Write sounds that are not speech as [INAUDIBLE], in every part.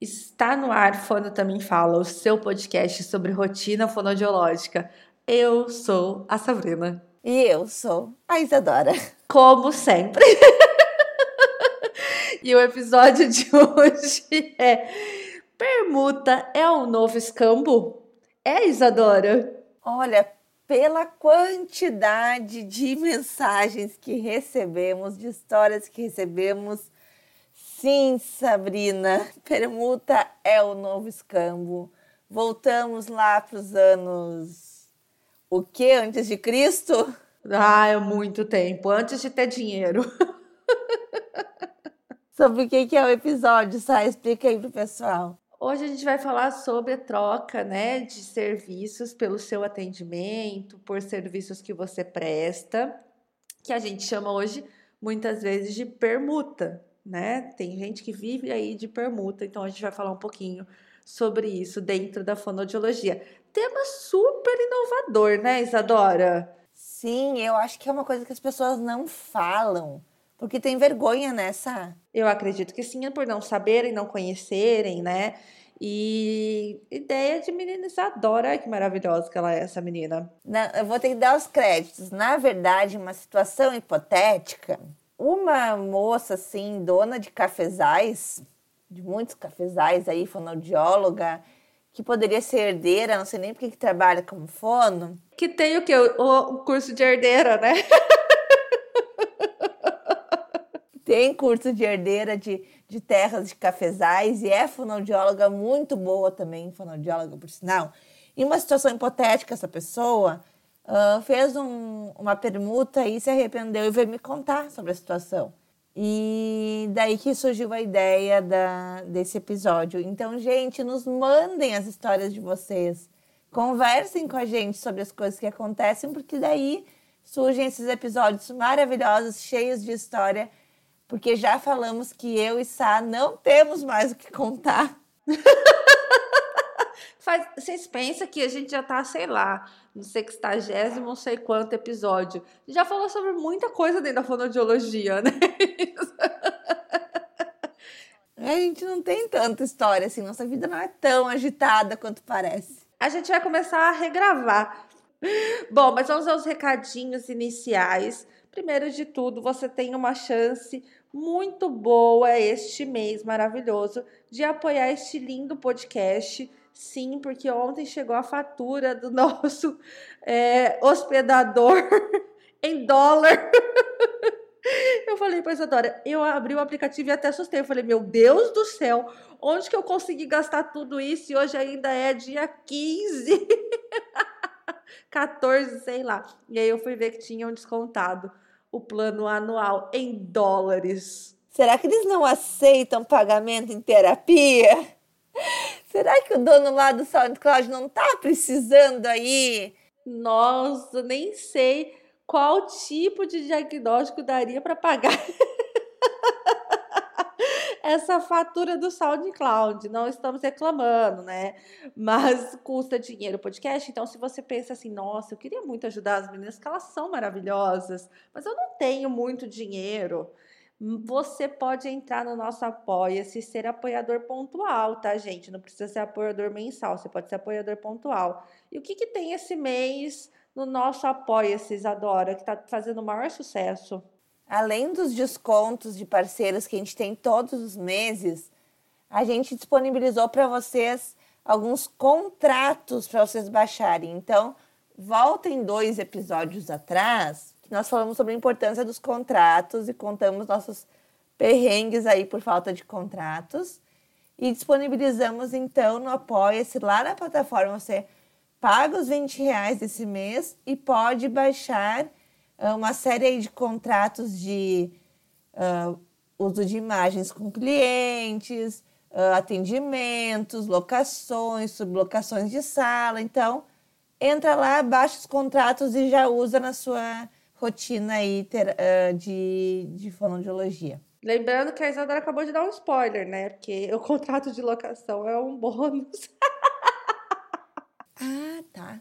Está no ar Fono Também Fala, o seu podcast sobre rotina fonodiológica. Eu sou a Sabrina. E eu sou a Isadora. Como sempre. [LAUGHS] e o episódio de hoje é Permuta é o novo escambo? É, Isadora? Olha, pela quantidade de mensagens que recebemos, de histórias que recebemos, Sim, Sabrina, [LAUGHS] permuta é o novo escambo. Voltamos lá para os anos. O que antes de Cristo? Ah, é muito tempo, antes de ter dinheiro. [LAUGHS] Sobre o que é o episódio, Sai? Explica aí pro pessoal. Hoje a gente vai falar sobre a troca né, de serviços pelo seu atendimento, por serviços que você presta, que a gente chama hoje muitas vezes de permuta né? Tem gente que vive aí de permuta, então a gente vai falar um pouquinho sobre isso dentro da fonodiologia. Tema super inovador, né, Isadora? Sim, eu acho que é uma coisa que as pessoas não falam, porque tem vergonha nessa. Eu acredito que sim, por não saberem, não conhecerem, né? E ideia de menina Isadora, que maravilhosa que ela é, essa menina. Não, eu vou ter que dar os créditos. Na verdade, uma situação hipotética, uma moça assim, dona de cafezais, de muitos cafezais aí, fonoaudióloga, que poderia ser herdeira, não sei nem porque que trabalha como fono. Que tem o que? O, o curso de herdeira, né? [LAUGHS] tem curso de herdeira de, de terras de cafezais e é fonoaudióloga muito boa também, fonoaudióloga por sinal. Em uma situação hipotética, essa pessoa uh, fez um, uma permuta e se arrependeu e veio me contar sobre a situação. E daí que surgiu a ideia da, desse episódio. Então, gente, nos mandem as histórias de vocês. Conversem com a gente sobre as coisas que acontecem, porque daí surgem esses episódios maravilhosos, cheios de história, porque já falamos que eu e Sá não temos mais o que contar. [LAUGHS] Faz, vocês pensam que a gente já tá, sei lá, no sextagésimo, não sei quanto episódio. Já falou sobre muita coisa dentro da fonoaudiologia, né? [LAUGHS] a gente não tem tanta história assim, nossa vida não é tão agitada quanto parece. A gente vai começar a regravar. Bom, mas vamos aos recadinhos iniciais. Primeiro de tudo, você tem uma chance muito boa este mês maravilhoso de apoiar este lindo podcast Sim, porque ontem chegou a fatura do [LAUGHS] nosso é, hospedador [LAUGHS] em dólar. [LAUGHS] Eu falei para Isadora, eu abri o aplicativo e até assustei. Eu falei, meu Deus do céu, onde que eu consegui gastar tudo isso? E hoje ainda é dia 15, 14, sei lá. E aí eu fui ver que tinham descontado o plano anual em dólares. Será que eles não aceitam pagamento em terapia? Será que o dono lá do SoundCloud não tá precisando aí? Nossa, nem sei qual tipo de diagnóstico daria para pagar [LAUGHS] essa fatura do SoundCloud. Não estamos reclamando, né? Mas custa dinheiro o podcast. Então, se você pensa assim, nossa, eu queria muito ajudar as meninas, que elas são maravilhosas, mas eu não tenho muito dinheiro você pode entrar no nosso Apoia-se ser apoiador pontual, tá, gente? Não precisa ser apoiador mensal, você pode ser apoiador pontual. E o que, que tem esse mês no nosso Apoia-se, Isadora, que está fazendo o maior sucesso? Além dos descontos de parceiros que a gente tem todos os meses, a gente disponibilizou para vocês alguns contratos para vocês baixarem. Então, voltem dois episódios atrás nós falamos sobre a importância dos contratos e contamos nossos perrengues aí por falta de contratos. E disponibilizamos então no Apoia-se lá na plataforma. Você paga os 20 reais esse mês e pode baixar uh, uma série de contratos de uh, uso de imagens com clientes, uh, atendimentos, locações, sublocações de sala. Então, entra lá, baixa os contratos e já usa na sua rotina aí ter, uh, de, de fonoaudiologia. Lembrando que a Isadora acabou de dar um spoiler, né? Porque [LAUGHS] o contrato de locação é um bônus. [LAUGHS] ah, tá.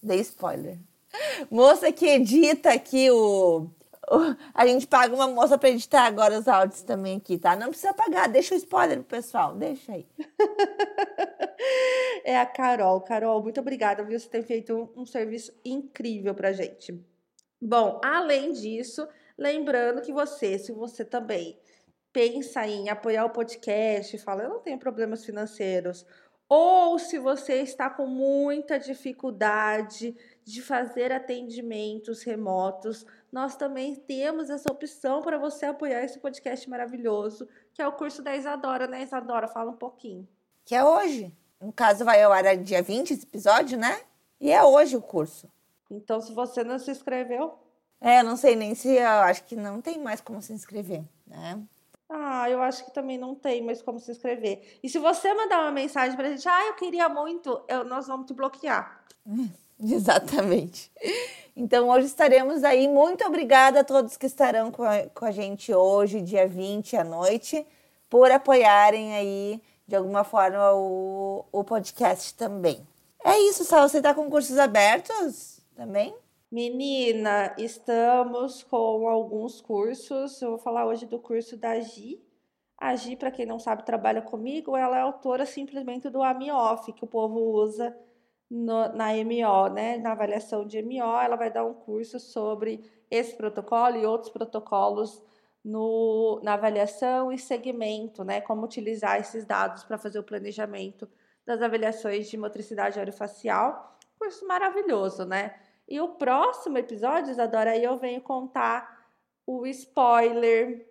Dei spoiler. Moça que edita aqui o, A gente paga uma moça para editar agora os áudios também aqui, tá? Não precisa pagar, deixa o spoiler pro pessoal, deixa aí. [LAUGHS] é a Carol. Carol, muito obrigada, viu? Você tem feito um, um serviço incrível pra gente. Bom, além disso, lembrando que você, se você também pensa em apoiar o podcast, fala, eu não tenho problemas financeiros, ou se você está com muita dificuldade de fazer atendimentos remotos, nós também temos essa opção para você apoiar esse podcast maravilhoso, que é o curso da Isadora, né, Isadora? Fala um pouquinho. Que é hoje. No caso, vai ao ar dia 20 esse episódio, né? E é hoje o curso. Então, se você não se inscreveu. É, não sei nem se. Eu acho que não tem mais como se inscrever, né? Ah, eu acho que também não tem mais como se inscrever. E se você mandar uma mensagem pra gente, ah, eu queria muito, eu, nós vamos te bloquear. [LAUGHS] Exatamente. Então, hoje estaremos aí. Muito obrigada a todos que estarão com a, com a gente hoje, dia 20 à noite, por apoiarem aí, de alguma forma, o, o podcast também. É isso, Sal. Você está com cursos abertos também? Menina, estamos com alguns cursos. Eu vou falar hoje do curso da Gi. A Gi, para quem não sabe, trabalha comigo. Ela é autora simplesmente do AMIOF, que o povo usa no, na MO, né? Na avaliação de MO. Ela vai dar um curso sobre esse protocolo e outros protocolos no, na avaliação e segmento, né? Como utilizar esses dados para fazer o planejamento das avaliações de motricidade orofacial. Curso maravilhoso, né? E o próximo episódio, Isadora, aí eu venho contar o spoiler,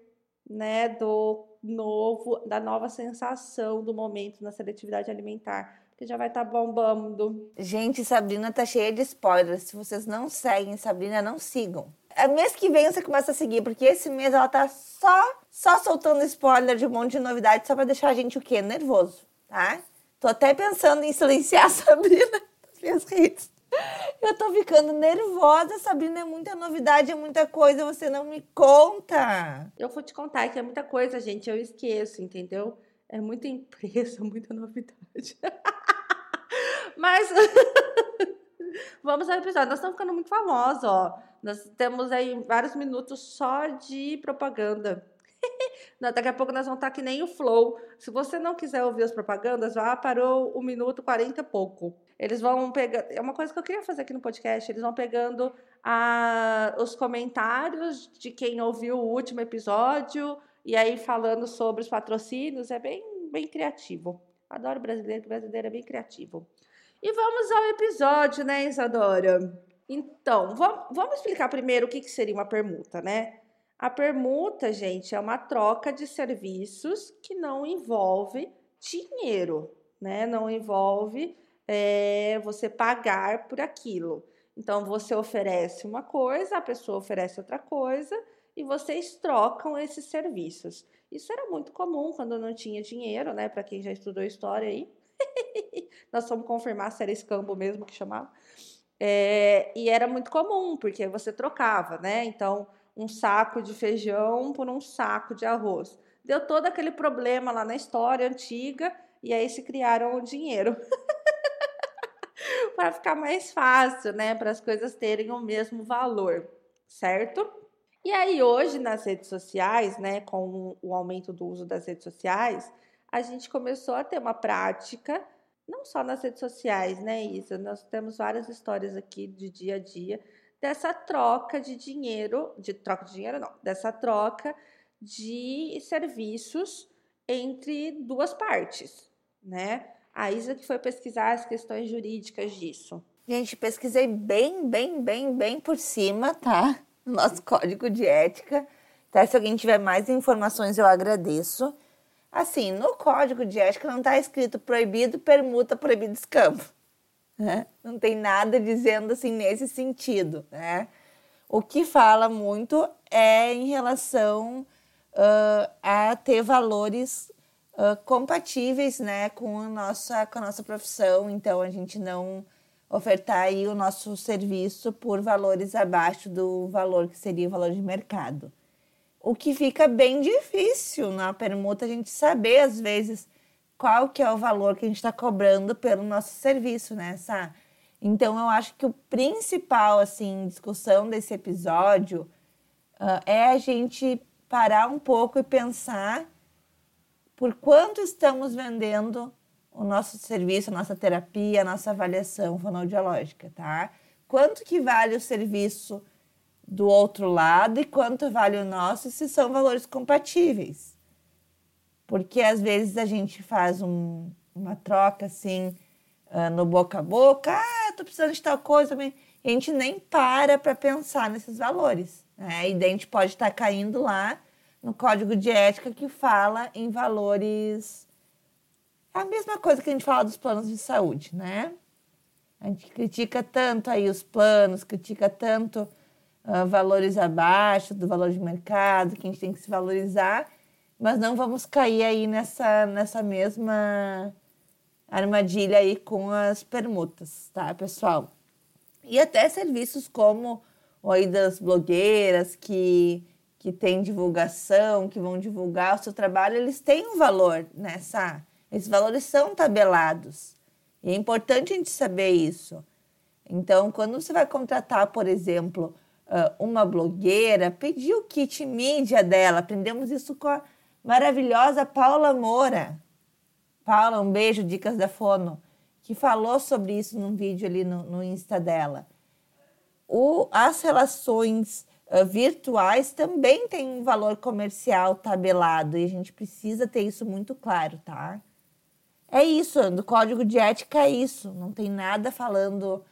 né, do novo, da nova sensação do momento na seletividade alimentar, que já vai estar tá bombando. Gente, Sabrina tá cheia de spoilers. Se vocês não seguem Sabrina, não sigam. É mês que vem você começa a seguir, porque esse mês ela tá só, só soltando spoiler de um monte de novidades só pra deixar a gente o quê? Nervoso, tá? Tô até pensando em silenciar a [LAUGHS] Sabrina das minhas redes. Eu tô ficando nervosa, Sabrina. É muita novidade, é muita coisa, você não me conta. Eu vou te contar que é muita coisa, gente. Eu esqueço, entendeu? É muita empresa, [LAUGHS] muita novidade. [LAUGHS] Mas [LAUGHS] vamos ao episódio. Nós estamos ficando muito famosos, ó. Nós temos aí vários minutos só de propaganda. Daqui a pouco nós vamos estar que nem o Flow. Se você não quiser ouvir as propagandas, vá para o, o minuto 40 e pouco. Eles vão pegar. É uma coisa que eu queria fazer aqui no podcast. Eles vão pegando a, os comentários de quem ouviu o último episódio e aí falando sobre os patrocínios. É bem, bem criativo. Adoro brasileiro, brasileiro é bem criativo. E vamos ao episódio, né, Isadora? Então, vamos, explicar primeiro o que, que seria uma permuta, né? A permuta, gente, é uma troca de serviços que não envolve dinheiro, né? Não envolve é, você pagar por aquilo. Então, você oferece uma coisa, a pessoa oferece outra coisa e vocês trocam esses serviços. Isso era muito comum quando não tinha dinheiro, né? Para quem já estudou história aí. [LAUGHS] Nós vamos confirmar se era escambo mesmo que chamava. É, e era muito comum, porque você trocava, né? Então, um saco de feijão por um saco de arroz. Deu todo aquele problema lá na história antiga e aí se criaram o dinheiro. [LAUGHS] para ficar mais fácil, né? Para as coisas terem o mesmo valor, certo? E aí, hoje, nas redes sociais, né, com o aumento do uso das redes sociais, a gente começou a ter uma prática, não só nas redes sociais, né, Isa? Nós temos várias histórias aqui de dia a dia dessa troca de dinheiro, de troca de dinheiro não, dessa troca de serviços entre duas partes, né? A Isa que foi pesquisar as questões jurídicas disso. Gente, pesquisei bem, bem, bem, bem por cima, tá? Nosso código de ética. Tá? Se alguém tiver mais informações, eu agradeço. Assim, no código de ética não está escrito proibido permuta, proibido escambo. Né? Não tem nada dizendo assim nesse sentido. Né? O que fala muito é em relação uh, a ter valores uh, compatíveis né, com, a nossa, com a nossa profissão, então a gente não ofertar aí o nosso serviço por valores abaixo do valor que seria o valor de mercado. O que fica bem difícil na permuta a gente saber, às vezes, qual que é o valor que a gente está cobrando pelo nosso serviço, né, Sá? Então, eu acho que o principal, assim, discussão desse episódio uh, é a gente parar um pouco e pensar por quanto estamos vendendo o nosso serviço, a nossa terapia, a nossa avaliação fonoaudiológica, tá? Quanto que vale o serviço do outro lado e quanto vale o nosso, se são valores compatíveis. Porque às vezes a gente faz um, uma troca assim, uh, no boca a boca, ah, tô precisando de tal coisa, e a gente nem para para pensar nesses valores. Né? E daí a gente pode estar tá caindo lá no código de ética que fala em valores. É a mesma coisa que a gente fala dos planos de saúde, né? A gente critica tanto aí os planos, critica tanto uh, valores abaixo do valor de mercado, que a gente tem que se valorizar, mas não vamos cair aí nessa, nessa mesma armadilha aí com as permutas, tá, pessoal? E até serviços como o aí das blogueiras que que tem divulgação, que vão divulgar o seu trabalho, eles têm um valor nessa. Esses valores são tabelados. E é importante a gente saber isso. Então, quando você vai contratar, por exemplo, uma blogueira, pedir o kit mídia dela. Aprendemos isso com a maravilhosa Paula Moura. Paula, um beijo, Dicas da Fono, que falou sobre isso num vídeo ali no, no Insta dela. O, as relações virtuais também tem um valor comercial tabelado e a gente precisa ter isso muito claro, tá? É isso, do código de ética é isso. Não tem nada falando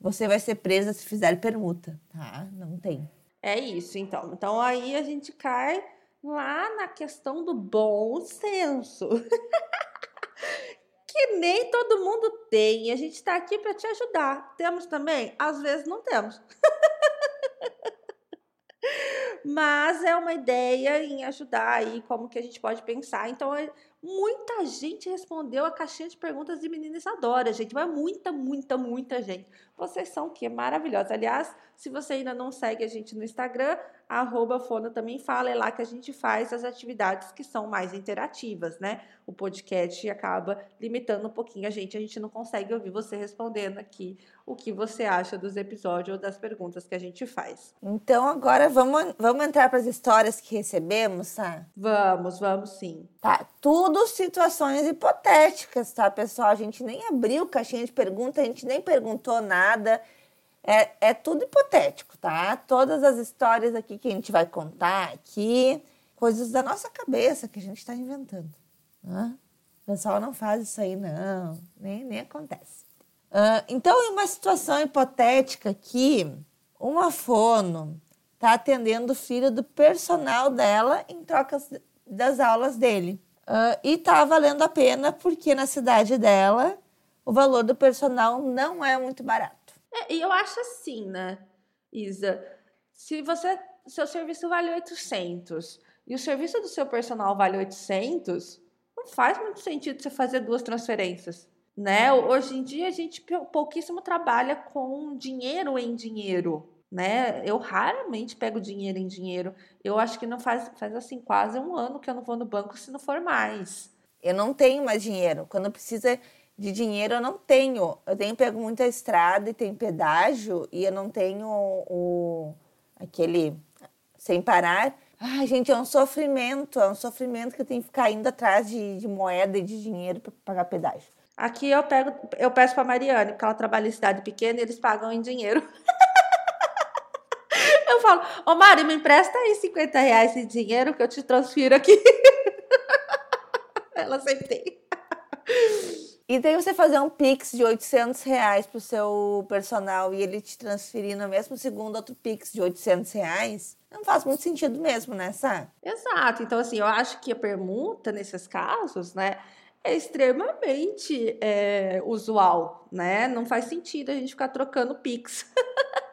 você vai ser presa se fizer permuta, tá? Não tem. É isso, então. Então aí a gente cai lá na questão do bom senso. [LAUGHS] que nem todo mundo tem. A gente está aqui para te ajudar. Temos também? Às vezes não temos. [LAUGHS] Mas é uma ideia em ajudar aí como que a gente pode pensar. Então, é, muita gente respondeu a caixinha de perguntas de Meninas Adora, gente. Mas muita, muita, muita gente. Vocês são o quê? Maravilhosos. Aliás, se você ainda não segue a gente no Instagram, arroba Fona também fala, é lá que a gente faz as atividades que são mais interativas, né? O podcast acaba limitando um pouquinho a gente, a gente não consegue ouvir você respondendo aqui o que você acha dos episódios ou das perguntas que a gente faz. Então agora vamos, vamos entrar para as histórias que recebemos, tá? Vamos, vamos sim. Tá, tudo situações hipotéticas, tá, pessoal? A gente nem abriu caixinha de perguntas, a gente nem perguntou nada. É, é tudo hipotético, tá? Todas as histórias aqui que a gente vai contar aqui, coisas da nossa cabeça que a gente está inventando. Né? O pessoal não faz isso aí, não. Nem, nem acontece. Uh, então, em uma situação hipotética aqui, uma fono está atendendo o filho do personal dela em troca das aulas dele. Uh, e está valendo a pena porque na cidade dela o valor do personal não é muito barato. É, e eu acho assim, né, Isa? Se você, seu serviço vale 800 e o serviço do seu personal vale 800, não faz muito sentido você fazer duas transferências, né? Hoje em dia a gente pouquíssimo trabalha com dinheiro em dinheiro, né? Eu raramente pego dinheiro em dinheiro. Eu acho que não faz, faz assim quase um ano que eu não vou no banco se não for mais. Eu não tenho mais dinheiro. Quando precisa de dinheiro eu não tenho. Eu tenho pego muita estrada e tem pedágio e eu não tenho o, aquele sem parar. Ai, gente, é um sofrimento, é um sofrimento que eu tenho que ficar indo atrás de, de moeda e de dinheiro para pagar pedágio. Aqui eu pego, eu peço para Mariane, porque ela trabalha em cidade pequena e eles pagam em dinheiro. [LAUGHS] eu falo, ô Mari, me empresta aí 50 reais em dinheiro que eu te transfiro aqui. [LAUGHS] ela sempre. E daí você fazer um Pix de 800 reais pro seu personal e ele te transferir no mesmo segundo outro Pix de 800 reais, não faz muito sentido mesmo, né, Sá? Exato. Então, assim, eu acho que a permuta, nesses casos, né, é extremamente é, usual, né? Não faz sentido a gente ficar trocando Pix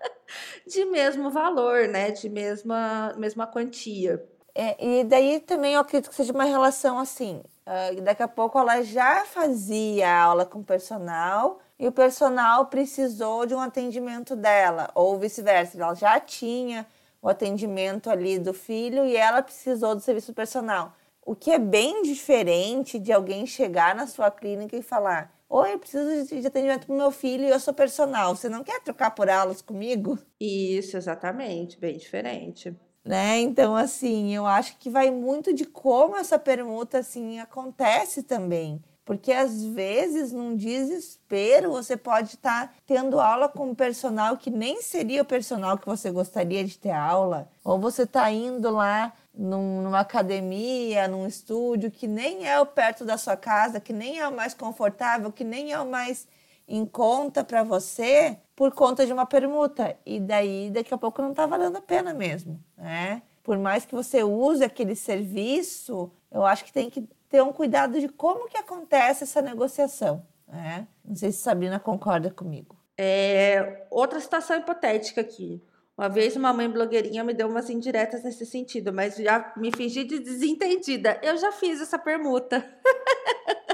[LAUGHS] de mesmo valor, né? De mesma, mesma quantia. É, e daí também eu acredito que seja uma relação assim. Uh, daqui a pouco ela já fazia aula com o personal e o personal precisou de um atendimento dela, ou vice-versa. Ela já tinha o atendimento ali do filho e ela precisou do serviço personal. O que é bem diferente de alguém chegar na sua clínica e falar: Oi, eu preciso de atendimento para o meu filho e eu sou personal. Você não quer trocar por aulas comigo? Isso, exatamente. Bem diferente. Né? Então, assim, eu acho que vai muito de como essa permuta, assim, acontece também. Porque às vezes, num desespero, você pode estar tá tendo aula com um personal que nem seria o personal que você gostaria de ter aula. Ou você está indo lá num, numa academia, num estúdio que nem é o perto da sua casa, que nem é o mais confortável, que nem é o mais em conta para você por conta de uma permuta. E daí, daqui a pouco, não está valendo a pena mesmo, né? Por mais que você use aquele serviço, eu acho que tem que ter um cuidado de como que acontece essa negociação. Né? Não sei se Sabrina concorda comigo. É, outra situação hipotética aqui. Uma vez uma mãe blogueirinha me deu umas indiretas nesse sentido, mas já me fingi de desentendida. Eu já fiz essa permuta. [LAUGHS]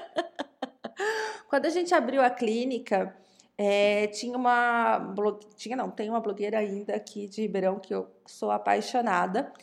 Quando a gente abriu a clínica, é, tinha uma tinha não, tem uma blogueira ainda aqui de Ribeirão que eu sou apaixonada.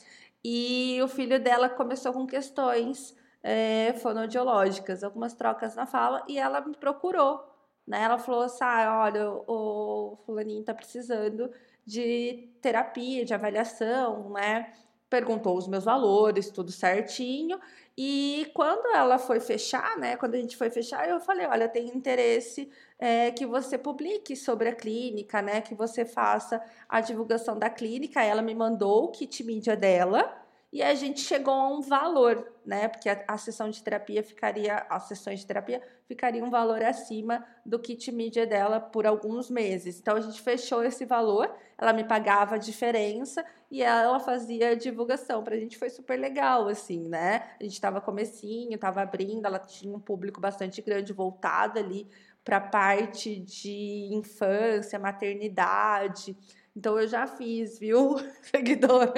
E o filho dela começou com questões é, fonoaudiológicas, algumas trocas na fala, e ela me procurou. Né? Ela falou assim: ah, olha, o fulaninho tá precisando de terapia, de avaliação, né? Perguntou os meus valores, tudo certinho. E quando ela foi fechar, né? Quando a gente foi fechar, eu falei: olha, tem interesse é, que você publique sobre a clínica, né? Que você faça a divulgação da clínica. Ela me mandou o kit mídia dela e a gente chegou a um valor, né? Porque a, a, sessão de terapia ficaria, as sessões de terapia ficaria um valor acima do kit mídia dela por alguns meses. Então a gente fechou esse valor, ela me pagava a diferença e ela fazia divulgação. Pra gente foi super legal, assim, né? A gente tava comecinho, tava abrindo, ela tinha um público bastante grande voltado ali para a parte de infância, maternidade. Então eu já fiz, viu, [LAUGHS] seguidora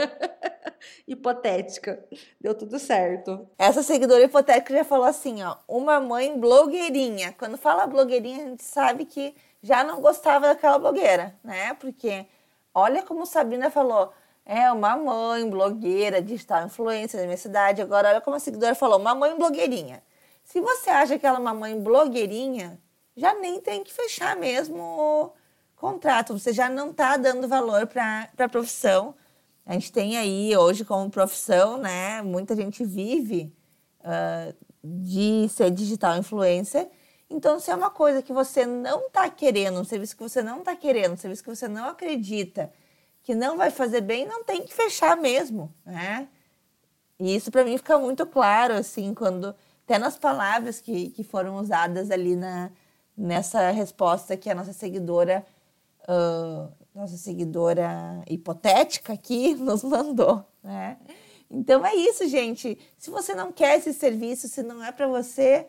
hipotética. Deu tudo certo. Essa seguidora hipotética já falou assim, ó, uma mãe blogueirinha. Quando fala blogueirinha, a gente sabe que já não gostava daquela blogueira, né? Porque olha como Sabrina falou, é uma mãe blogueira, digital influencer da minha cidade. Agora olha como a seguidora falou, uma mãe blogueirinha. Se você acha que ela é uma mãe blogueirinha, já nem tem que fechar mesmo contrato, você já não está dando valor para a profissão. A gente tem aí hoje como profissão, né? Muita gente vive uh, de ser digital influencer. Então, se é uma coisa que você não está querendo, um serviço que você não está querendo, um serviço que você não acredita, que não vai fazer bem, não tem que fechar mesmo, né? E isso para mim fica muito claro, assim, quando até nas palavras que, que foram usadas ali na, nessa resposta que a nossa seguidora uh, nossa seguidora hipotética aqui [LAUGHS] nos mandou, né? Então é isso, gente. Se você não quer esse serviço, se não é para você,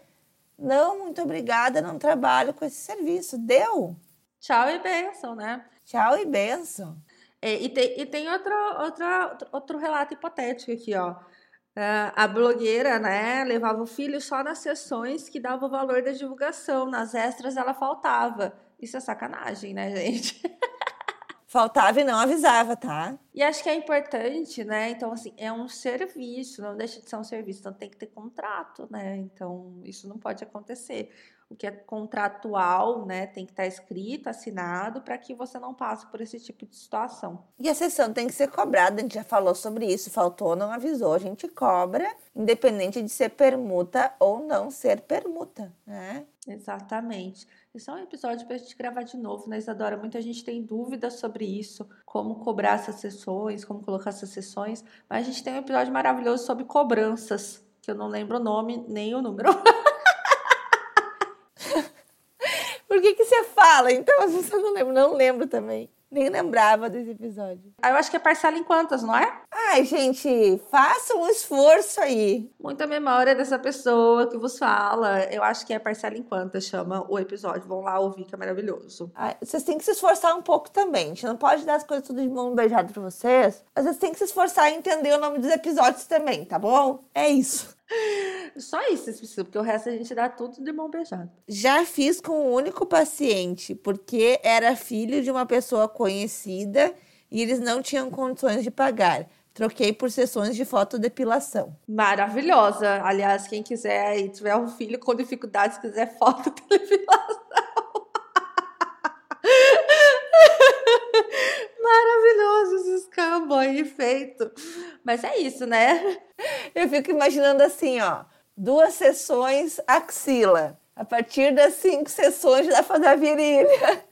não, muito obrigada, não trabalho com esse serviço. Deu. Tchau e benção, né? Tchau e benção. É, e, tem, e tem outro, outro, outro relato hipotético aqui, ó. Uh, a blogueira, né, levava o filho só nas sessões que dava o valor da divulgação. Nas extras ela faltava. Isso é sacanagem, né, [LAUGHS] gente? Faltava e não avisava, tá? E acho que é importante, né? Então, assim, é um serviço, não deixa de ser um serviço, então tem que ter contrato, né? Então, isso não pode acontecer o que é contratual, né, tem que estar tá escrito, assinado, para que você não passe por esse tipo de situação. E a sessão tem que ser cobrada, a gente já falou sobre isso, faltou, não avisou, a gente cobra, independente de ser permuta ou não ser permuta, né? Exatamente. É um episódio para a gente gravar de novo, né, Isadora? Muita gente tem dúvidas sobre isso, como cobrar essas sessões, como colocar essas sessões, mas a gente tem um episódio maravilhoso sobre cobranças, que eu não lembro o nome nem o número. [LAUGHS] Por que, que você fala? Então, você não lembra? Não lembro também. Nem lembrava desse episódio. Ah, eu acho que é parcela em quantas, não é? Ai, gente, faça um esforço aí. Muita memória dessa pessoa que vos fala. Eu acho que é parcela em quantas, chama o episódio. Vão lá ouvir, que é maravilhoso. Ai, vocês têm que se esforçar um pouco também. A gente não pode dar as coisas tudo de mão beijada pra vocês. Mas vocês têm que se esforçar em entender o nome dos episódios também, tá bom? É isso. Só isso precisam, porque o resto a gente dá tudo de mão beijada. Já fiz com um único paciente, porque era filho de uma pessoa conhecida e eles não tinham condições de pagar. Troquei por sessões de fotodepilação. Maravilhosa. Aliás, quem quiser aí, tiver um filho com dificuldades, quiser fotodepilação. Maravilhoso esse escambo aí. Bem feito. Mas é isso, né? Eu fico imaginando assim, ó, duas sessões axila. A partir das cinco sessões dá pra fazer a virilha.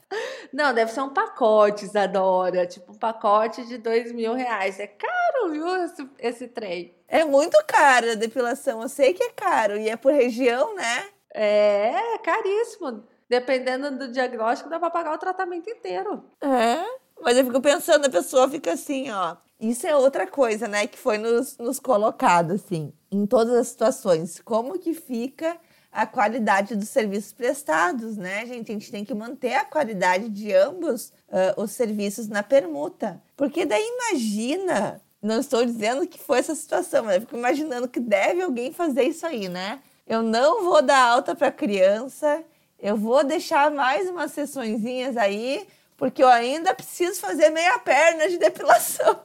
Não, deve ser um pacote, Isadora. Tipo, um pacote de dois mil reais. É caro, viu, esse, esse trem? É muito caro a depilação. Eu sei que é caro. E é por região, né? É, caríssimo. Dependendo do diagnóstico, dá pra pagar o tratamento inteiro. É, mas eu fico pensando, a pessoa fica assim, ó. Isso é outra coisa, né, que foi nos, nos colocado, assim, em todas as situações. Como que fica a qualidade dos serviços prestados, né, gente? A gente tem que manter a qualidade de ambos uh, os serviços na permuta. Porque daí imagina, não estou dizendo que foi essa situação, mas eu fico imaginando que deve alguém fazer isso aí, né? Eu não vou dar alta para criança, eu vou deixar mais umas sessõezinhas aí, porque eu ainda preciso fazer meia perna de depilação.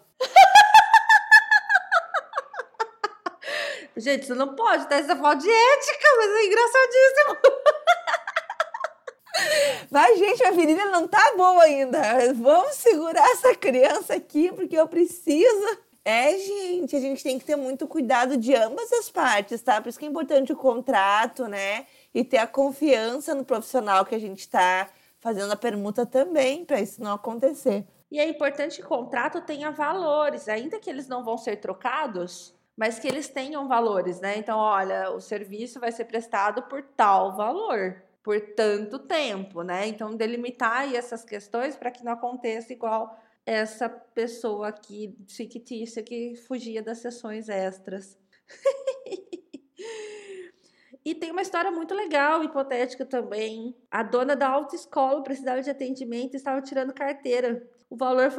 Gente, você não pode ter essa falta de ética, mas é engraçadíssimo. Mas, gente, a virilha não tá boa ainda. Vamos segurar essa criança aqui, porque eu preciso. É, gente, a gente tem que ter muito cuidado de ambas as partes, tá? Por isso que é importante o contrato, né? E ter a confiança no profissional que a gente está fazendo a permuta também, para isso não acontecer. E é importante que o contrato tenha valores, ainda que eles não vão ser trocados, mas que eles tenham valores, né? Então, olha, o serviço vai ser prestado por tal valor, por tanto tempo, né? Então, delimitar aí essas questões para que não aconteça igual essa pessoa aqui fictícia que fugia das sessões extras. [LAUGHS] E tem uma história muito legal, hipotética também. A dona da autoescola precisava de atendimento e estava tirando carteira. O valor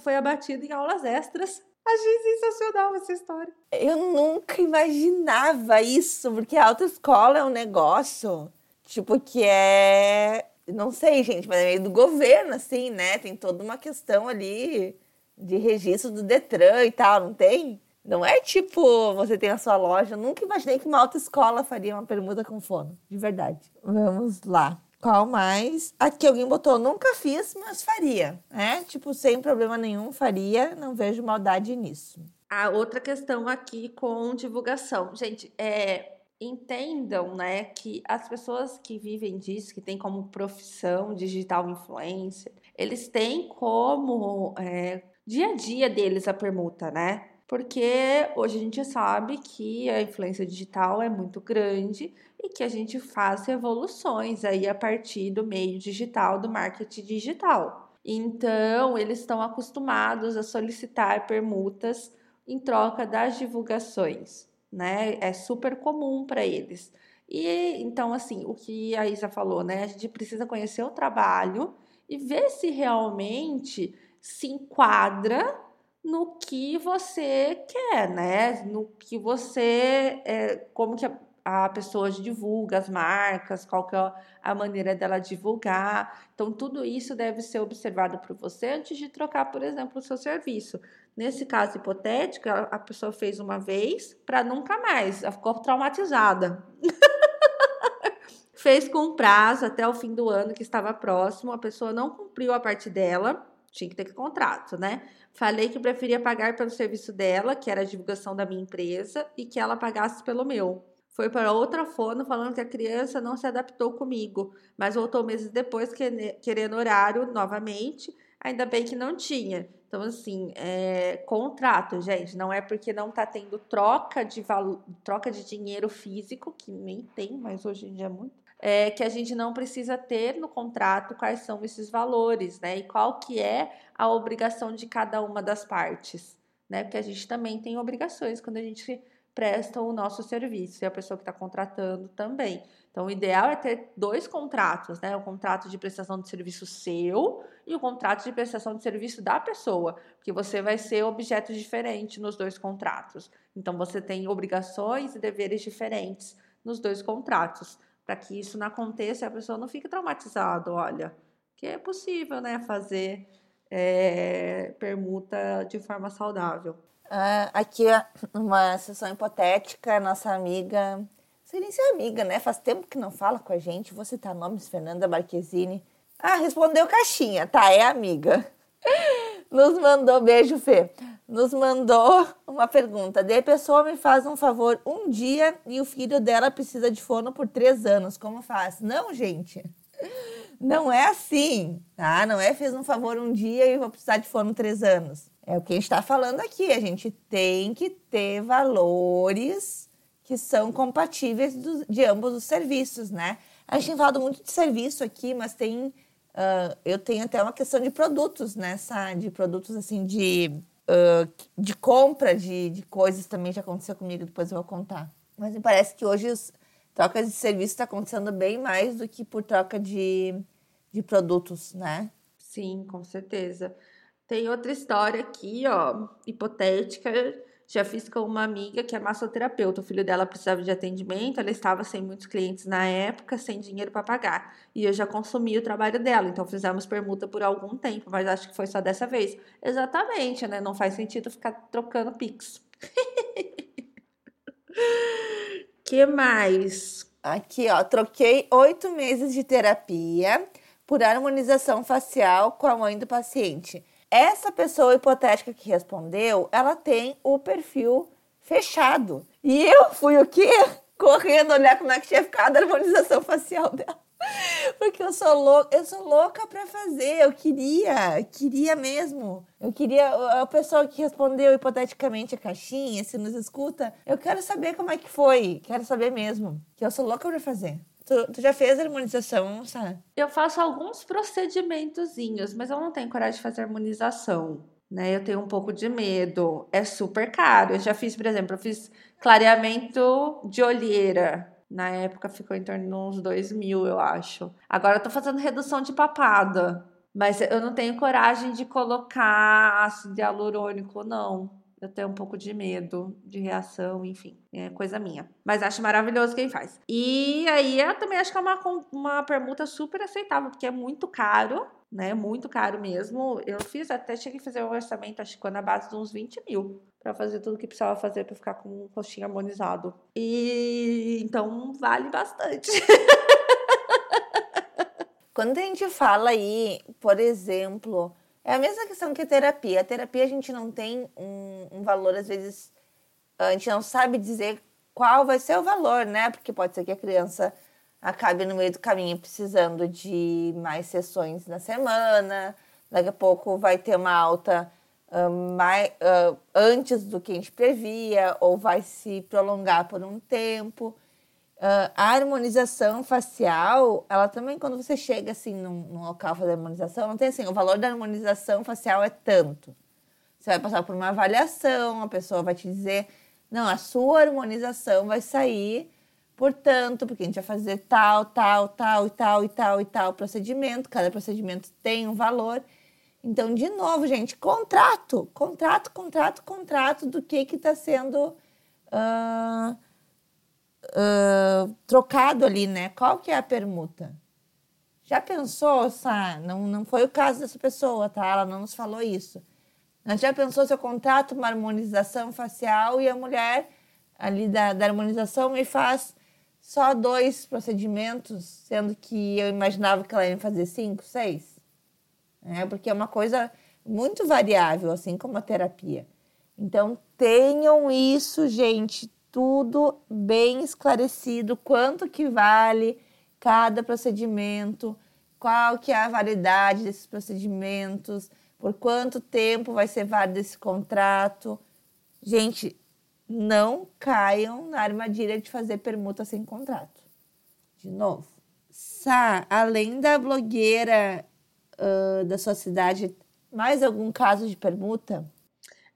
foi abatido em aulas extras. Achei sensacional essa história. Eu nunca imaginava isso, porque a autoescola é um negócio, tipo, que é. Não sei, gente, mas é meio do governo, assim, né? Tem toda uma questão ali de registro do Detran e tal, não tem? Não é tipo, você tem a sua loja. Eu nunca imaginei que uma autoescola faria uma permuta com fono, de verdade. Vamos lá. Qual mais? Aqui alguém botou, nunca fiz, mas faria, né? Tipo, sem problema nenhum, faria, não vejo maldade nisso. A outra questão aqui com divulgação. Gente, é, entendam, né, que as pessoas que vivem disso, que têm como profissão digital influencer, eles têm como é, dia a dia deles a permuta, né? Porque hoje a gente sabe que a influência digital é muito grande e que a gente faz revoluções aí a partir do meio digital, do marketing digital. Então, eles estão acostumados a solicitar permutas em troca das divulgações, né? É super comum para eles. E então, assim, o que a Isa falou, né? A gente precisa conhecer o trabalho e ver se realmente se enquadra no que você quer, né? No que você, é, como que a, a pessoa divulga as marcas, qual que é a maneira dela divulgar. Então, tudo isso deve ser observado por você antes de trocar, por exemplo, o seu serviço. Nesse caso hipotético, a pessoa fez uma vez para nunca mais, ela ficou traumatizada. [LAUGHS] fez com prazo até o fim do ano que estava próximo, a pessoa não cumpriu a parte dela, tinha que ter contrato, né? Falei que preferia pagar pelo serviço dela, que era a divulgação da minha empresa, e que ela pagasse pelo meu. Foi para outra fono falando que a criança não se adaptou comigo, mas voltou meses depois querendo horário novamente. Ainda bem que não tinha. Então, assim, é, contrato, gente, não é porque não está tendo troca de valor, troca de dinheiro físico, que nem tem, mas hoje em dia é muito, é, que a gente não precisa ter no contrato quais são esses valores, né? E qual que é a obrigação de cada uma das partes, né? Porque a gente também tem obrigações quando a gente presta o nosso serviço e a pessoa que está contratando também. Então, o ideal é ter dois contratos, né? O contrato de prestação de serviço seu e o contrato de prestação de serviço da pessoa, porque você vai ser objeto diferente nos dois contratos. Então, você tem obrigações e deveres diferentes nos dois contratos para que isso não aconteça e a pessoa não fique traumatizada. Olha, que é possível, né, fazer é, permuta de forma saudável. Ah, aqui uma sessão hipotética, nossa amiga, nem ser amiga, né? Faz tempo que não fala com a gente. Vou citar nomes, Fernanda Marquezine. Ah, respondeu caixinha, tá? É amiga. Nos mandou beijo, Fê. nos mandou uma pergunta. De pessoa me faz um favor um dia e o filho dela precisa de fono por três anos. Como faz? Não, gente. Não é assim, tá? Não é fez um favor um dia e vou precisar de fono três anos. É o que a gente está falando aqui. A gente tem que ter valores que são compatíveis do, de ambos os serviços, né? A gente tem falado muito de serviço aqui, mas tem uh, eu tenho até uma questão de produtos nessa, de produtos assim de uh, de compra de, de coisas também já aconteceu comigo. Depois eu vou contar. Mas me parece que hoje os trocas de serviço está acontecendo bem mais do que por troca de, de produtos, né? Sim, com certeza. Tem outra história aqui, ó, hipotética. Já fiz com uma amiga que é massoterapeuta. O filho dela precisava de atendimento, ela estava sem muitos clientes na época, sem dinheiro para pagar. E eu já consumi o trabalho dela, então fizemos permuta por algum tempo, mas acho que foi só dessa vez. Exatamente, né? Não faz sentido ficar trocando pix. [LAUGHS] que mais? Aqui, ó, troquei oito meses de terapia por harmonização facial com a mãe do paciente. Essa pessoa hipotética que respondeu, ela tem o perfil fechado. E eu fui o quê? [LAUGHS] Correndo olhar como é que tinha ficado a harmonização facial dela. [LAUGHS] Porque eu sou louca, eu sou louca para fazer. Eu queria, queria mesmo. Eu queria a pessoa que respondeu hipoteticamente a caixinha, se nos escuta, eu quero saber como é que foi. Quero saber mesmo. Que eu sou louca para fazer. Tu, tu, já fez harmonização, sabe? Eu faço alguns procedimentozinhos, mas eu não tenho coragem de fazer harmonização. Né, eu tenho um pouco de medo. É super caro. Eu já fiz, por exemplo, eu fiz clareamento de olheira na época ficou em torno de uns 2 mil, eu acho. Agora eu tô fazendo redução de papada. Mas eu não tenho coragem de colocar ácido hialurônico, não. Eu tenho um pouco de medo de reação, enfim, é coisa minha. Mas acho maravilhoso quem faz. E aí eu também acho que é uma, uma permuta super aceitável, porque é muito caro, né? Muito caro mesmo. Eu fiz, até cheguei a fazer um orçamento, acho que na base de uns 20 mil para fazer tudo que precisava fazer para ficar com o rostinho harmonizado. E então vale bastante. [LAUGHS] Quando a gente fala aí, por exemplo, é a mesma questão que a terapia. A terapia a gente não tem um, um valor, às vezes, a gente não sabe dizer qual vai ser o valor, né? Porque pode ser que a criança acabe no meio do caminho precisando de mais sessões na semana, daqui a pouco vai ter uma alta uh, mais, uh, antes do que a gente previa, ou vai se prolongar por um tempo. Uh, a harmonização facial, ela também, quando você chega assim num, num local fazer harmonização, não tem assim, o valor da harmonização facial é tanto. Você vai passar por uma avaliação, a pessoa vai te dizer, não, a sua harmonização vai sair portanto, porque a gente vai fazer tal, tal, tal e tal e tal e tal procedimento, cada procedimento tem um valor. Então, de novo, gente, contrato, contrato, contrato, contrato do que está sendo uh, uh, trocado ali, né? Qual que é a permuta? Já pensou, Sá? Não, não foi o caso dessa pessoa, tá? Ela não nos falou isso. Mas já pensou se eu contrato uma harmonização facial e a mulher ali da, da harmonização me faz só dois procedimentos, sendo que eu imaginava que ela ia fazer cinco, seis? né? Porque é uma coisa muito variável, assim como a terapia. Então, tenham isso, gente, tudo bem esclarecido, quanto que vale cada procedimento, qual que é a validade desses procedimentos, por quanto tempo vai ser válido esse contrato. Gente, não caiam na armadilha de fazer permuta sem contrato. De novo. Sá, além da blogueira uh, da sua cidade mais algum caso de permuta?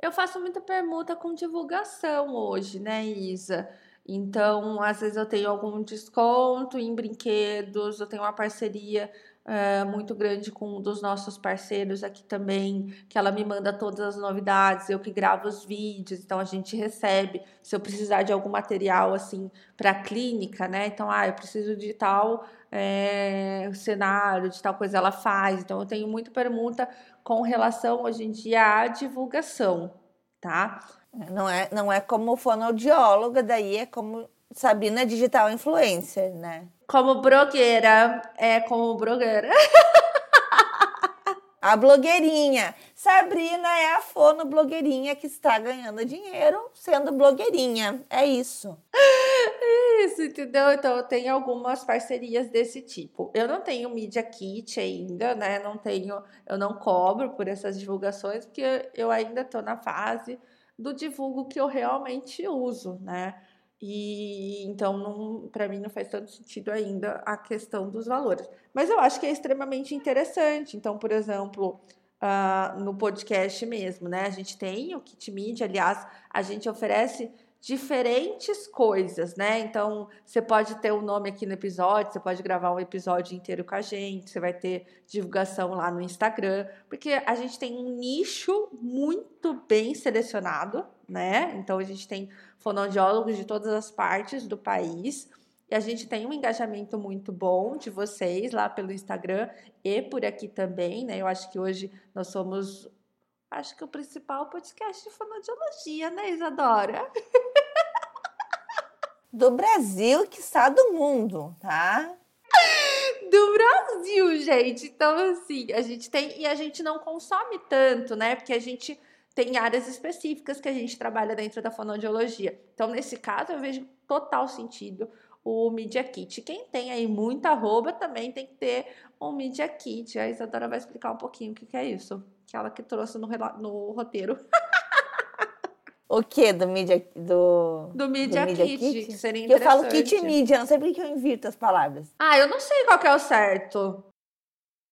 Eu faço muita permuta com divulgação hoje, né, Isa? Então, às vezes eu tenho algum desconto em brinquedos, eu tenho uma parceria é, muito grande com um dos nossos parceiros aqui também, que ela me manda todas as novidades, eu que gravo os vídeos, então a gente recebe. Se eu precisar de algum material assim para clínica, né? Então, ah, eu preciso de tal é, cenário, de tal coisa ela faz. Então, eu tenho muita pergunta com relação hoje em dia à divulgação, tá? É, não é, não é como fonoaudióloga, daí é como Sabina Digital Influencer, né? Como blogueira, é como blogueira. [LAUGHS] A blogueirinha. Sabrina é a fono blogueirinha que está ganhando dinheiro sendo blogueirinha. É isso. [LAUGHS] Isso, entendeu? Então eu tenho algumas parcerias desse tipo. Eu não tenho Media Kit ainda, né? Não tenho, eu não cobro por essas divulgações, porque eu ainda estou na fase do divulgo que eu realmente uso, né? E então, para mim, não faz tanto sentido ainda a questão dos valores. Mas eu acho que é extremamente interessante. Então, por exemplo, uh, no podcast mesmo, né? A gente tem o Kit Media, aliás, a gente oferece diferentes coisas, né? Então, você pode ter o um nome aqui no episódio, você pode gravar um episódio inteiro com a gente, você vai ter divulgação lá no Instagram, porque a gente tem um nicho muito bem selecionado, né? Então, a gente tem fonoaudiólogos de todas as partes do país. E a gente tem um engajamento muito bom de vocês lá pelo Instagram e por aqui também, né? Eu acho que hoje nós somos acho que o principal podcast de fonoaudiologia, né, Isadora? [LAUGHS] Do Brasil, que está do mundo, tá? Do Brasil, gente. Então, assim, a gente tem. E a gente não consome tanto, né? Porque a gente tem áreas específicas que a gente trabalha dentro da fonoaudiologia. Então, nesse caso, eu vejo total sentido o Media Kit. Quem tem aí muita arroba também tem que ter um Media Kit. A Isadora vai explicar um pouquinho o que, que é isso. Que ela que trouxe no, no roteiro. O que do Media do do Media, do media Kit, Kit, que seria interessante. Eu falo Kit Media, não sei por que eu invirto as palavras. Ah, eu não sei qual que é o certo.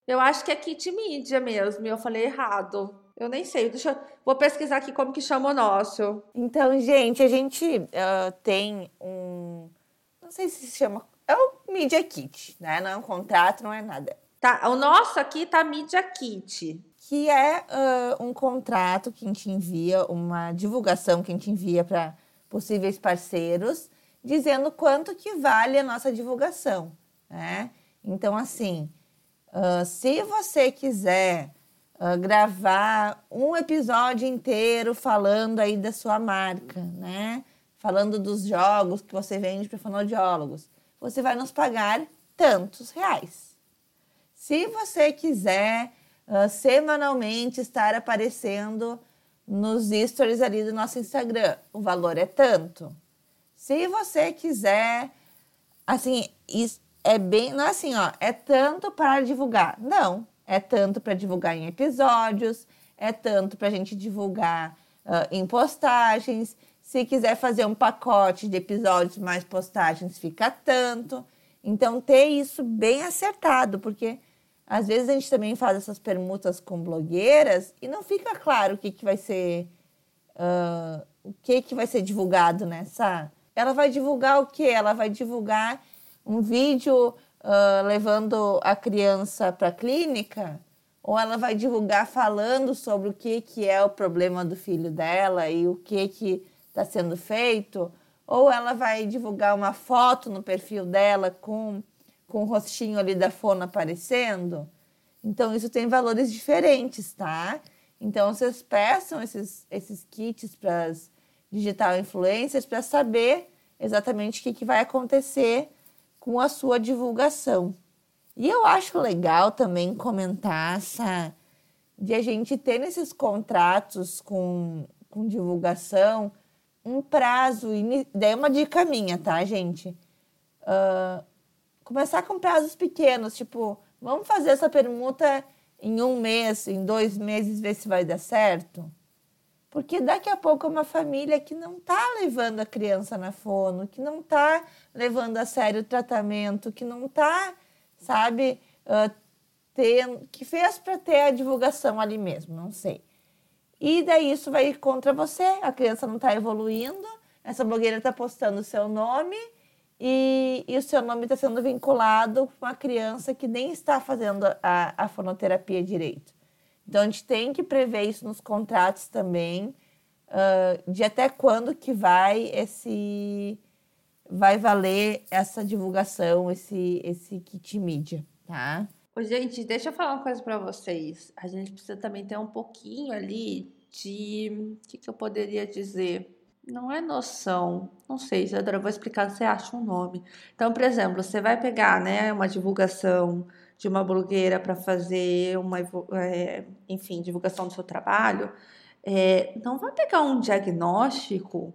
Eu acho que é Kit Media mesmo, eu falei errado. Eu nem sei, deixa eu... vou pesquisar aqui como que chama o nosso. Então, gente, a gente uh, tem um não sei se se chama, é o Media Kit, né? Não é um contrato, não é nada. Tá, o nosso aqui tá Media Kit que é uh, um contrato que a gente envia, uma divulgação que a gente envia para possíveis parceiros, dizendo quanto que vale a nossa divulgação, né? Então, assim, uh, se você quiser uh, gravar um episódio inteiro falando aí da sua marca, né? Falando dos jogos que você vende para fonoaudiólogos, você vai nos pagar tantos reais. Se você quiser uh, semanalmente estar aparecendo nos stories ali do nosso Instagram. O valor é tanto. Se você quiser, assim, é bem, não é assim, ó, é tanto para divulgar. Não, é tanto para divulgar em episódios, é tanto para a gente divulgar uh, em postagens. Se quiser fazer um pacote de episódios mais postagens, fica tanto. Então, ter isso bem acertado, porque às vezes a gente também faz essas permutas com blogueiras e não fica claro o que, que vai ser uh, o que, que vai ser divulgado nessa. Ela vai divulgar o que? Ela vai divulgar um vídeo uh, levando a criança para a clínica? Ou ela vai divulgar falando sobre o que, que é o problema do filho dela e o que que está sendo feito? Ou ela vai divulgar uma foto no perfil dela com com o rostinho ali da fona aparecendo. Então, isso tem valores diferentes, tá? Então, vocês peçam esses, esses kits para as digital influencers para saber exatamente o que, que vai acontecer com a sua divulgação. E eu acho legal também comentar essa, de a gente ter nesses contratos com, com divulgação um prazo, daí é uma dica minha, tá, gente? Uh, começar com prazos pequenos, tipo, vamos fazer essa permuta em um mês, em dois meses, ver se vai dar certo. Porque daqui a pouco é uma família que não está levando a criança na fono, que não está levando a sério o tratamento, que não está, sabe, uh, ter, que fez para ter a divulgação ali mesmo, não sei. E daí isso vai contra você, a criança não está evoluindo, essa blogueira está postando o seu nome e, e o seu nome está sendo vinculado com uma criança que nem está fazendo a, a fonoterapia direito. Então, a gente tem que prever isso nos contratos também, uh, de até quando que vai esse vai valer essa divulgação, esse, esse kit mídia, tá? Ô, gente, deixa eu falar uma coisa para vocês. A gente precisa também ter um pouquinho ali de... O que, que eu poderia dizer? Não é noção. Não sei, Isadora, eu vou explicar, você acha um nome. Então, por exemplo, você vai pegar, né, uma divulgação de uma blogueira para fazer uma, é, enfim, divulgação do seu trabalho. É, não vai pegar um diagnóstico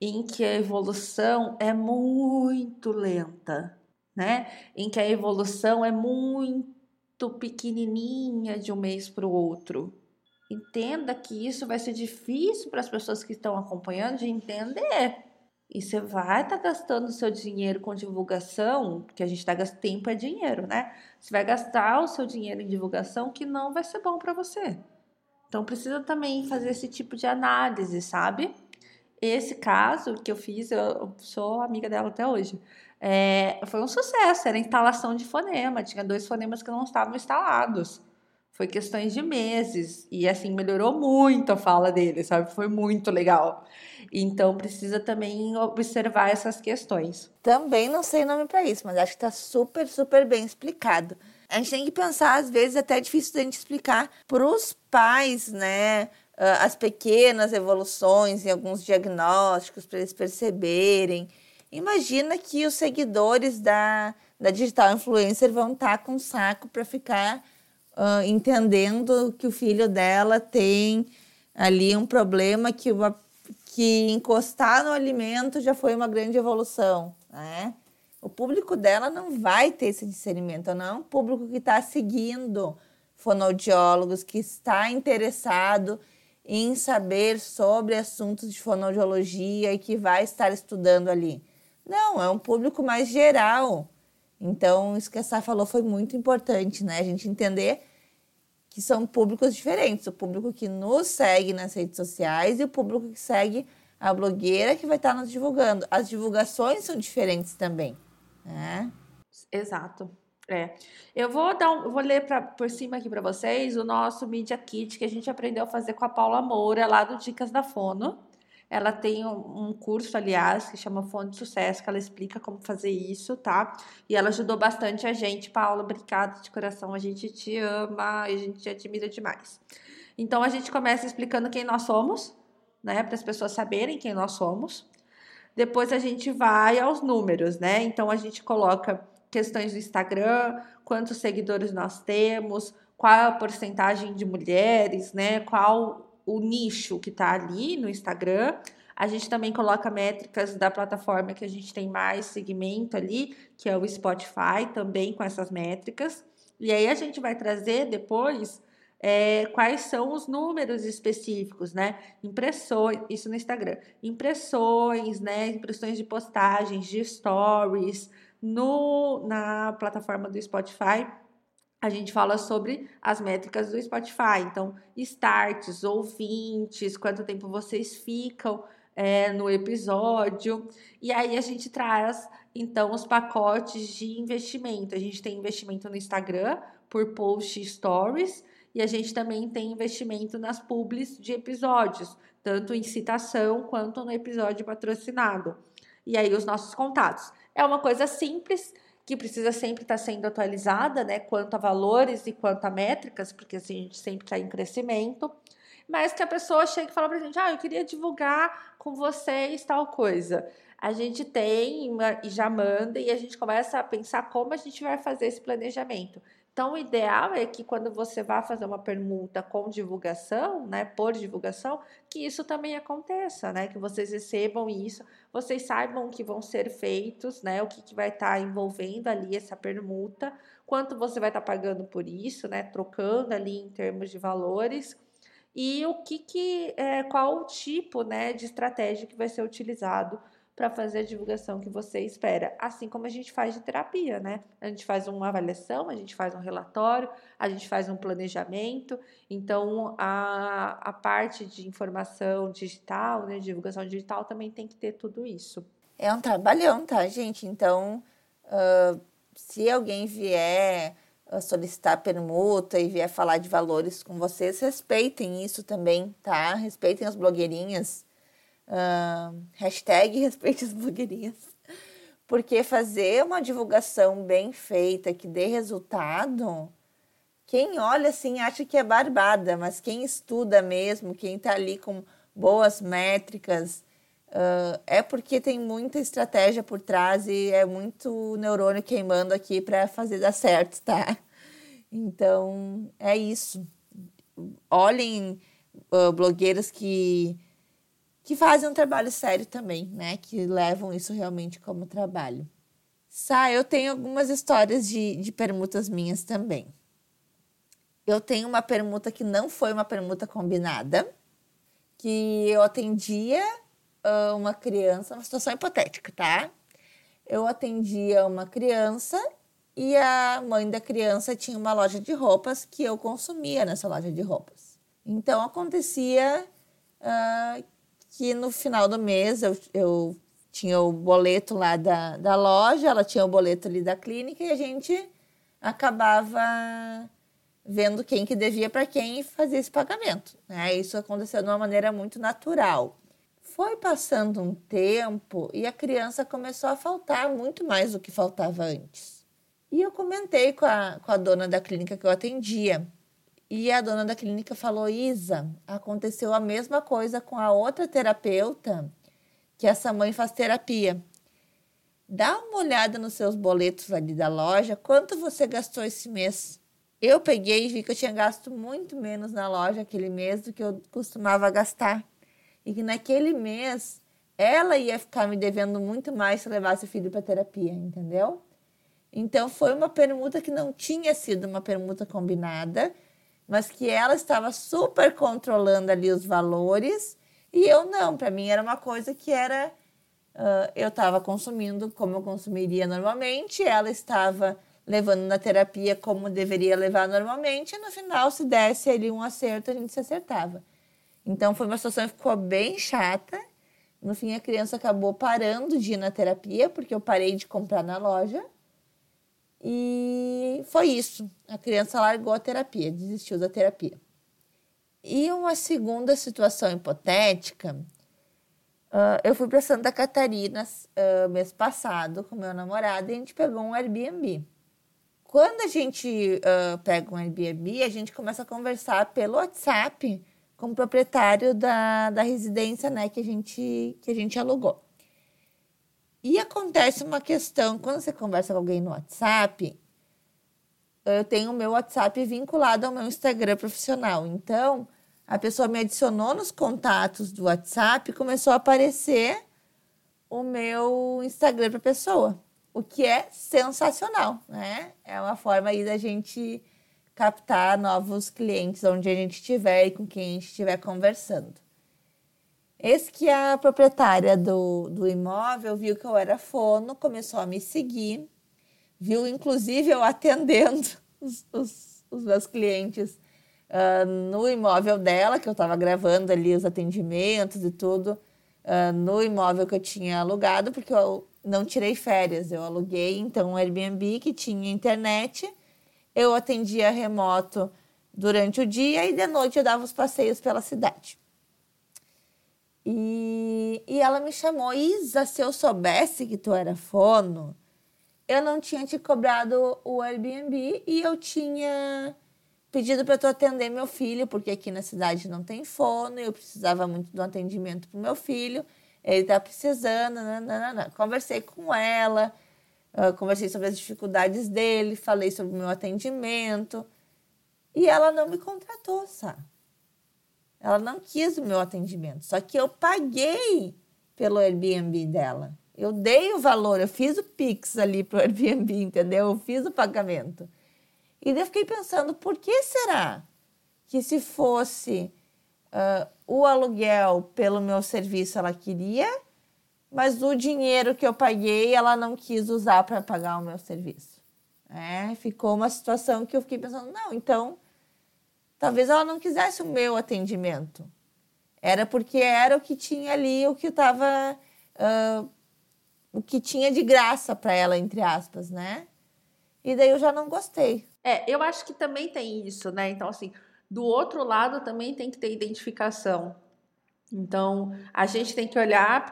em que a evolução é muito lenta, né? Em que a evolução é muito pequenininha de um mês para o outro. Entenda que isso vai ser difícil para as pessoas que estão acompanhando de entender. E você vai estar tá gastando seu dinheiro com divulgação, porque a gente está gastando tempo é dinheiro, né? Você vai gastar o seu dinheiro em divulgação que não vai ser bom para você. Então precisa também fazer esse tipo de análise, sabe? Esse caso que eu fiz, eu sou amiga dela até hoje. É, foi um sucesso, era instalação de fonema, tinha dois fonemas que não estavam instalados. Foi questões de meses e assim melhorou muito a fala dele, sabe? Foi muito legal. Então precisa também observar essas questões. Também não sei nome para isso, mas acho que está super, super bem explicado. A gente tem que pensar, às vezes, até é difícil da gente explicar para os pais, né? Ah, as pequenas evoluções em alguns diagnósticos para eles perceberem. Imagina que os seguidores da, da digital influencer vão estar tá com saco para ficar uh, entendendo que o filho dela tem ali um problema que, uma, que encostar no alimento já foi uma grande evolução, né? O público dela não vai ter esse discernimento, não é um público que está seguindo fonoaudiólogos, que está interessado em saber sobre assuntos de fonoaudiologia e que vai estar estudando ali. Não, é um público mais geral. Então, isso que a Sá falou foi muito importante, né? A gente entender que são públicos diferentes. O público que nos segue nas redes sociais e o público que segue a blogueira que vai estar nos divulgando. As divulgações são diferentes também, né? Exato. É. Eu vou dar um, vou ler pra, por cima aqui para vocês o nosso Media Kit que a gente aprendeu a fazer com a Paula Moura lá do Dicas da Fono. Ela tem um, curso, aliás, que chama Fonte de Sucesso, que ela explica como fazer isso, tá? E ela ajudou bastante a gente. Paula, obrigada de coração. A gente te ama e a gente te admira demais. Então, a gente começa explicando quem nós somos, né? Para as pessoas saberem quem nós somos. Depois, a gente vai aos números, né? Então, a gente coloca questões do Instagram, quantos seguidores nós temos, qual a porcentagem de mulheres, né? Qual o nicho que está ali no Instagram. A gente também coloca métricas da plataforma que a gente tem mais segmento ali, que é o Spotify, também com essas métricas. E aí a gente vai trazer depois é, quais são os números específicos, né? Impressões, isso no Instagram. Impressões, né? Impressões de postagens, de stories no, na plataforma do Spotify a gente fala sobre as métricas do Spotify. Então, starts, ouvintes, quanto tempo vocês ficam é, no episódio. E aí a gente traz, então, os pacotes de investimento. A gente tem investimento no Instagram por post stories. E a gente também tem investimento nas publis de episódios, tanto em citação quanto no episódio patrocinado. E aí os nossos contatos. É uma coisa simples que precisa sempre estar sendo atualizada, né, quanto a valores e quanto a métricas, porque assim, a gente sempre está em crescimento, mas que a pessoa chega e fala para a gente, ah, eu queria divulgar com vocês tal coisa. A gente tem e já manda e a gente começa a pensar como a gente vai fazer esse planejamento. Então, o ideal é que quando você vá fazer uma permuta com divulgação, né, por divulgação, que isso também aconteça, né, que vocês recebam isso, vocês saibam que vão ser feitos, né, o que, que vai estar tá envolvendo ali essa permuta, quanto você vai estar tá pagando por isso, né, trocando ali em termos de valores e o que que é, qual o tipo, né, de estratégia que vai ser utilizado para fazer a divulgação que você espera. Assim como a gente faz de terapia, né? A gente faz uma avaliação, a gente faz um relatório, a gente faz um planejamento. Então, a, a parte de informação digital, né, divulgação digital, também tem que ter tudo isso. É um trabalhão, tá, gente? Então, uh, se alguém vier solicitar permuta e vier falar de valores com vocês, respeitem isso também, tá? Respeitem as blogueirinhas Uh, hashtag [LAUGHS] respeite as blogueirinhas. Porque fazer uma divulgação bem feita, que dê resultado, quem olha assim acha que é barbada, mas quem estuda mesmo, quem está ali com boas métricas, uh, é porque tem muita estratégia por trás e é muito neurônio queimando aqui para fazer dar certo, tá? Então, é isso. Olhem uh, blogueiras que, que fazem um trabalho sério também, né? Que levam isso realmente como trabalho. Sá, eu tenho algumas histórias de, de permutas minhas também. Eu tenho uma permuta que não foi uma permuta combinada, que eu atendia uh, uma criança, uma situação hipotética, tá? Eu atendia uma criança e a mãe da criança tinha uma loja de roupas que eu consumia nessa loja de roupas. Então acontecia uh, que no final do mês eu, eu tinha o boleto lá da, da loja, ela tinha o boleto ali da clínica e a gente acabava vendo quem que devia para quem e fazia esse pagamento. Né? Isso aconteceu de uma maneira muito natural. Foi passando um tempo e a criança começou a faltar muito mais do que faltava antes. E eu comentei com a, com a dona da clínica que eu atendia. E a dona da clínica falou: Isa, aconteceu a mesma coisa com a outra terapeuta que essa mãe faz terapia. Dá uma olhada nos seus boletos ali da loja, quanto você gastou esse mês? Eu peguei e vi que eu tinha gasto muito menos na loja aquele mês do que eu costumava gastar. E que naquele mês ela ia ficar me devendo muito mais se eu levasse o filho para terapia, entendeu? Então foi uma permuta que não tinha sido uma permuta combinada, mas que ela estava super controlando ali os valores e eu não, para mim era uma coisa que era. Uh, eu estava consumindo como eu consumiria normalmente, ela estava levando na terapia como deveria levar normalmente, e no final, se desse ali um acerto, a gente se acertava. Então foi uma situação que ficou bem chata. No fim, a criança acabou parando de ir na terapia, porque eu parei de comprar na loja. E foi isso. A criança largou a terapia, desistiu da terapia. E uma segunda situação hipotética, uh, eu fui para Santa Catarina uh, mês passado com meu namorado e a gente pegou um Airbnb. Quando a gente uh, pega um Airbnb, a gente começa a conversar pelo WhatsApp com o proprietário da, da residência né, que, a gente, que a gente alugou. E acontece uma questão, quando você conversa com alguém no WhatsApp, eu tenho o meu WhatsApp vinculado ao meu Instagram profissional. Então, a pessoa me adicionou nos contatos do WhatsApp começou a aparecer o meu Instagram para pessoa, o que é sensacional, né? É uma forma aí da gente captar novos clientes onde a gente estiver e com quem a gente estiver conversando. Esse que é a proprietária do, do imóvel viu que eu era fono, começou a me seguir viu inclusive eu atendendo [LAUGHS] os, os, os meus clientes uh, no imóvel dela, que eu estava gravando ali os atendimentos e tudo, uh, no imóvel que eu tinha alugado, porque eu não tirei férias, eu aluguei então um Airbnb que tinha internet, eu atendia remoto durante o dia e de noite eu dava os passeios pela cidade. E, e ela me chamou, Isa, se eu soubesse que tu era fono, eu não tinha te cobrado o Airbnb e eu tinha pedido para tu atender meu filho, porque aqui na cidade não tem fono, eu precisava muito do atendimento para meu filho, ele está precisando, nananana. conversei com ela, uh, conversei sobre as dificuldades dele, falei sobre o meu atendimento, e ela não me contratou, sabe? Ela não quis o meu atendimento, só que eu paguei pelo Airbnb dela. Eu dei o valor, eu fiz o Pix ali para o [LAUGHS] Airbnb, entendeu? Eu fiz o pagamento. E daí eu fiquei pensando, por que será que se fosse uh, o aluguel pelo meu serviço ela queria, mas o dinheiro que eu paguei ela não quis usar para pagar o meu serviço? É, ficou uma situação que eu fiquei pensando, não, então talvez ela não quisesse o meu atendimento. Era porque era o que tinha ali, o que estava uh, o que tinha de graça para ela, entre aspas, né? E daí eu já não gostei. É, eu acho que também tem isso, né? Então, assim, do outro lado também tem que ter identificação. Então, a gente tem que olhar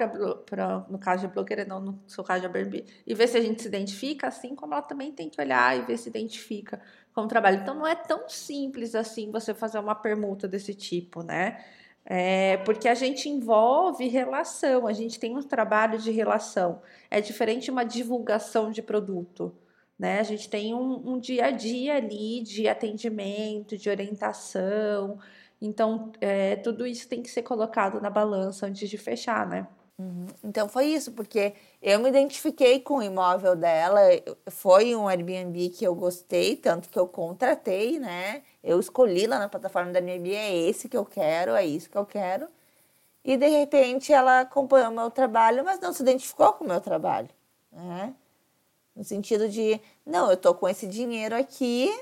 para, no caso de blogueira, não no seu caso de Airbnb, e ver se a gente se identifica, assim como ela também tem que olhar e ver se identifica com o trabalho. Então, não é tão simples assim você fazer uma permuta desse tipo, né? É, porque a gente envolve relação, a gente tem um trabalho de relação. É diferente de uma divulgação de produto. Né? A gente tem um, um dia a dia ali de atendimento, de orientação. Então, é, tudo isso tem que ser colocado na balança antes de fechar, né? Uhum. Então foi isso, porque eu me identifiquei com o imóvel dela, foi um Airbnb que eu gostei, tanto que eu contratei, né? Eu escolhi lá na plataforma da Airbnb, é esse que eu quero, é isso que eu quero. E de repente ela acompanhou o meu trabalho, mas não se identificou com o meu trabalho, né? No sentido de, não, eu tô com esse dinheiro aqui,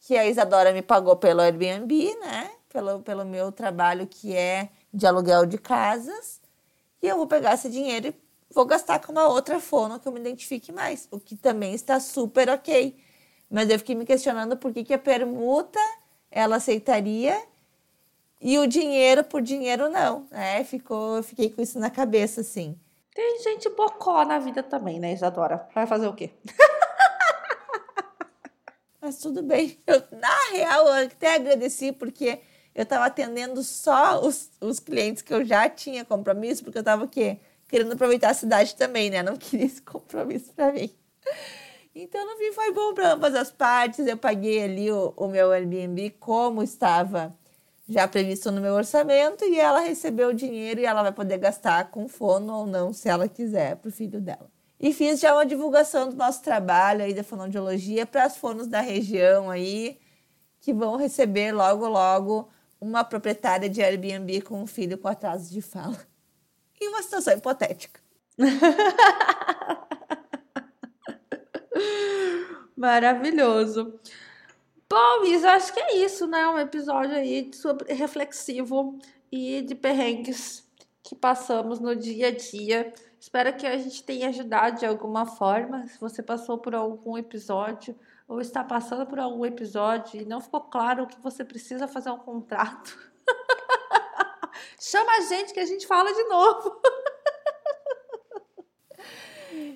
que a Isadora me pagou pelo Airbnb, né? Pelo, pelo meu trabalho que é de aluguel de casas, e eu vou pegar esse dinheiro e vou gastar com uma outra fono que eu me identifique mais, o que também está super ok. Mas eu fiquei me questionando por que, que a permuta ela aceitaria e o dinheiro por dinheiro não, né? Ficou, eu fiquei com isso na cabeça, assim. Tem gente bocó na vida também, né, Isadora? Vai fazer o quê? [LAUGHS] Mas tudo bem. Eu, na real, eu até agradeci porque eu estava atendendo só os, os clientes que eu já tinha compromisso, porque eu estava? Querendo aproveitar a cidade também, né? Não queria esse compromisso para mim. Então, no fim, foi bom para ambas as partes. Eu paguei ali o, o meu Airbnb como estava já previsto no meu orçamento e ela recebeu o dinheiro e ela vai poder gastar com fono ou não, se ela quiser, para o filho dela. E fiz já uma divulgação do nosso trabalho aí da fonoaudiologia para as fonos da região aí, que vão receber logo, logo uma proprietária de Airbnb com um filho com atraso de fala. Em uma situação hipotética. [LAUGHS] Maravilhoso. Bom, Isa, acho que é isso, né? Um episódio aí sobre reflexivo e de perrengues que passamos no dia a dia. Espero que a gente tenha ajudado de alguma forma. Se você passou por algum episódio ou está passando por algum episódio e não ficou claro que você precisa fazer um contrato, [LAUGHS] chama a gente que a gente fala de novo.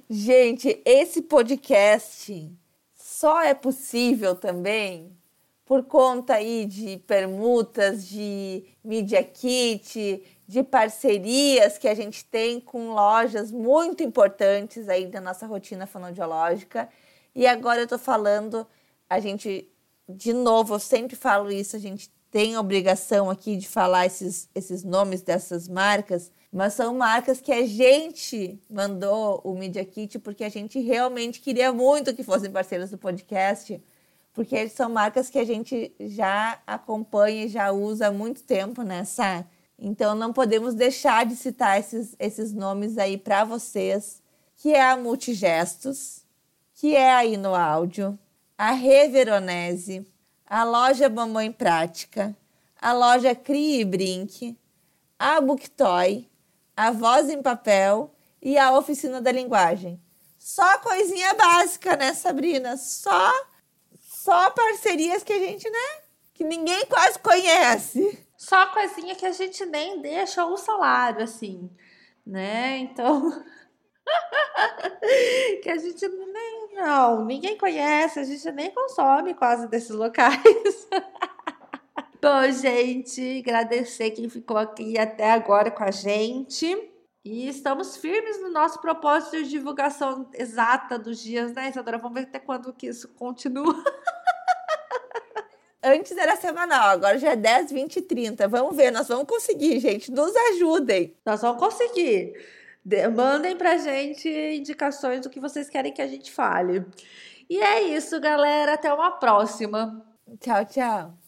gente, esse podcast só é possível também por conta aí de permutas, de media kit, de parcerias que a gente tem com lojas muito importantes aí da nossa rotina fonoaudiológica. E agora eu tô falando, a gente, de novo, eu sempre falo isso, a gente tem obrigação aqui de falar esses, esses nomes dessas marcas, mas são marcas que a gente mandou o Media Kit porque a gente realmente queria muito que fossem parceiros do podcast, porque são marcas que a gente já acompanha e já usa há muito tempo, né, Sá? Então não podemos deixar de citar esses, esses nomes aí para vocês, que é a Multigestos, que é aí no áudio, a Reveronese, a loja Mamãe Prática, a loja Crie e Brinque, a Booktoy, a voz em papel e a oficina da linguagem. Só coisinha básica, né, Sabrina? Só só parcerias que a gente, né, que ninguém quase conhece. Só coisinha que a gente nem deixa o salário assim, né? Então, [LAUGHS] que a gente nem não, ninguém conhece, a gente nem consome quase desses locais. [LAUGHS] Bom, gente, agradecer quem ficou aqui até agora com a gente. E estamos firmes no nosso propósito de divulgação exata dos dias, né, Isadora? Vamos ver até quando que isso continua. [LAUGHS] Antes era semanal, agora já é 10, 20 e 30. Vamos ver, nós vamos conseguir, gente. Nos ajudem. Nós vamos conseguir. De mandem pra gente indicações do que vocês querem que a gente fale. E é isso, galera. Até uma próxima. Tchau, tchau.